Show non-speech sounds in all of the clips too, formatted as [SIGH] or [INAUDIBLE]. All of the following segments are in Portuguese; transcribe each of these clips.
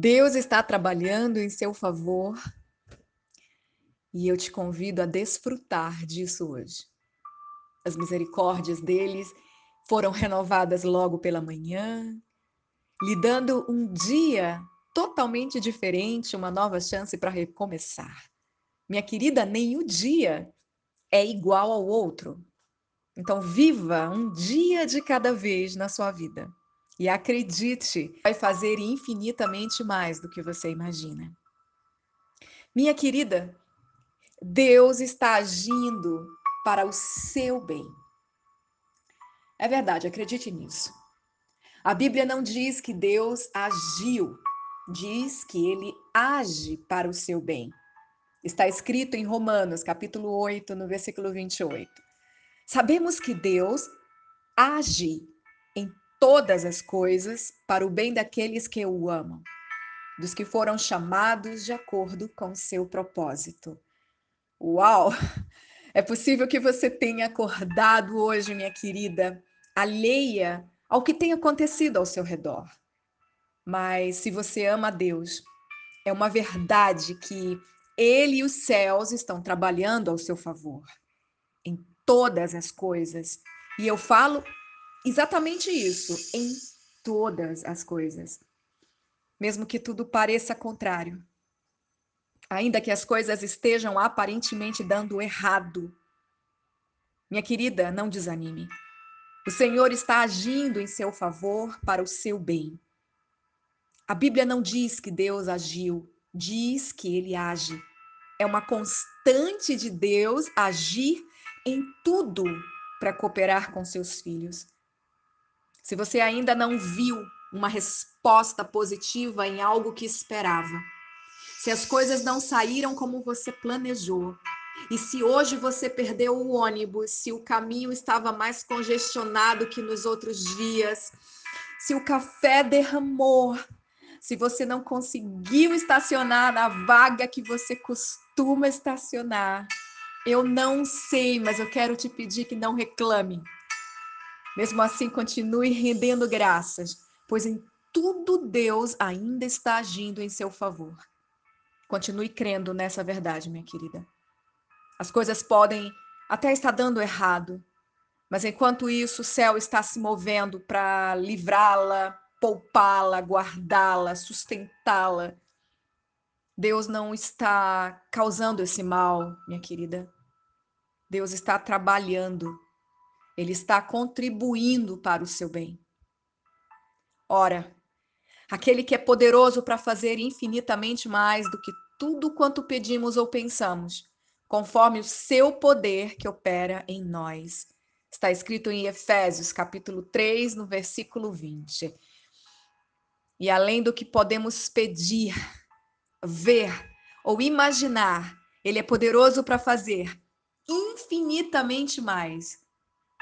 Deus está trabalhando em seu favor e eu te convido a desfrutar disso hoje. As misericórdias deles foram renovadas logo pela manhã, lhe dando um dia totalmente diferente, uma nova chance para recomeçar. Minha querida, nenhum dia é igual ao outro. Então, viva um dia de cada vez na sua vida. E acredite, vai fazer infinitamente mais do que você imagina. Minha querida, Deus está agindo para o seu bem. É verdade, acredite nisso. A Bíblia não diz que Deus agiu, diz que ele age para o seu bem. Está escrito em Romanos, capítulo 8, no versículo 28. Sabemos que Deus age em todas as coisas para o bem daqueles que o amam, dos que foram chamados de acordo com seu propósito. Uau! [LAUGHS] É possível que você tenha acordado hoje, minha querida, alheia ao que tem acontecido ao seu redor. Mas se você ama a Deus, é uma verdade que Ele e os céus estão trabalhando ao seu favor em todas as coisas. E eu falo exatamente isso, em todas as coisas. Mesmo que tudo pareça contrário. Ainda que as coisas estejam aparentemente dando errado. Minha querida, não desanime. O Senhor está agindo em seu favor para o seu bem. A Bíblia não diz que Deus agiu, diz que ele age. É uma constante de Deus agir em tudo para cooperar com seus filhos. Se você ainda não viu uma resposta positiva em algo que esperava, se as coisas não saíram como você planejou, e se hoje você perdeu o ônibus, se o caminho estava mais congestionado que nos outros dias, se o café derramou, se você não conseguiu estacionar na vaga que você costuma estacionar, eu não sei, mas eu quero te pedir que não reclame. Mesmo assim, continue rendendo graças, pois em tudo Deus ainda está agindo em seu favor. Continue crendo nessa verdade, minha querida. As coisas podem até estar dando errado, mas enquanto isso, o céu está se movendo para livrá-la, poupá-la, guardá-la, sustentá-la. Deus não está causando esse mal, minha querida. Deus está trabalhando ele está contribuindo para o seu bem. Ora, aquele que é poderoso para fazer infinitamente mais do que tudo quanto pedimos ou pensamos, conforme o seu poder que opera em nós. Está escrito em Efésios, capítulo 3, no versículo 20. E além do que podemos pedir, ver ou imaginar, ele é poderoso para fazer infinitamente mais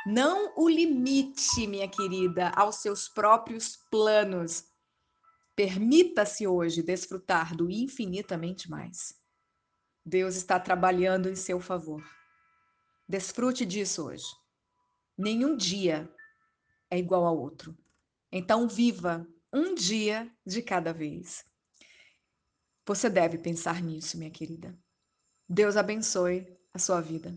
não o limite, minha querida, aos seus próprios planos. Permita-se hoje desfrutar do infinitamente mais. Deus está trabalhando em seu favor. Desfrute disso hoje. Nenhum dia é igual ao outro. Então, viva um dia de cada vez. Você deve pensar nisso, minha querida. Deus abençoe a sua vida.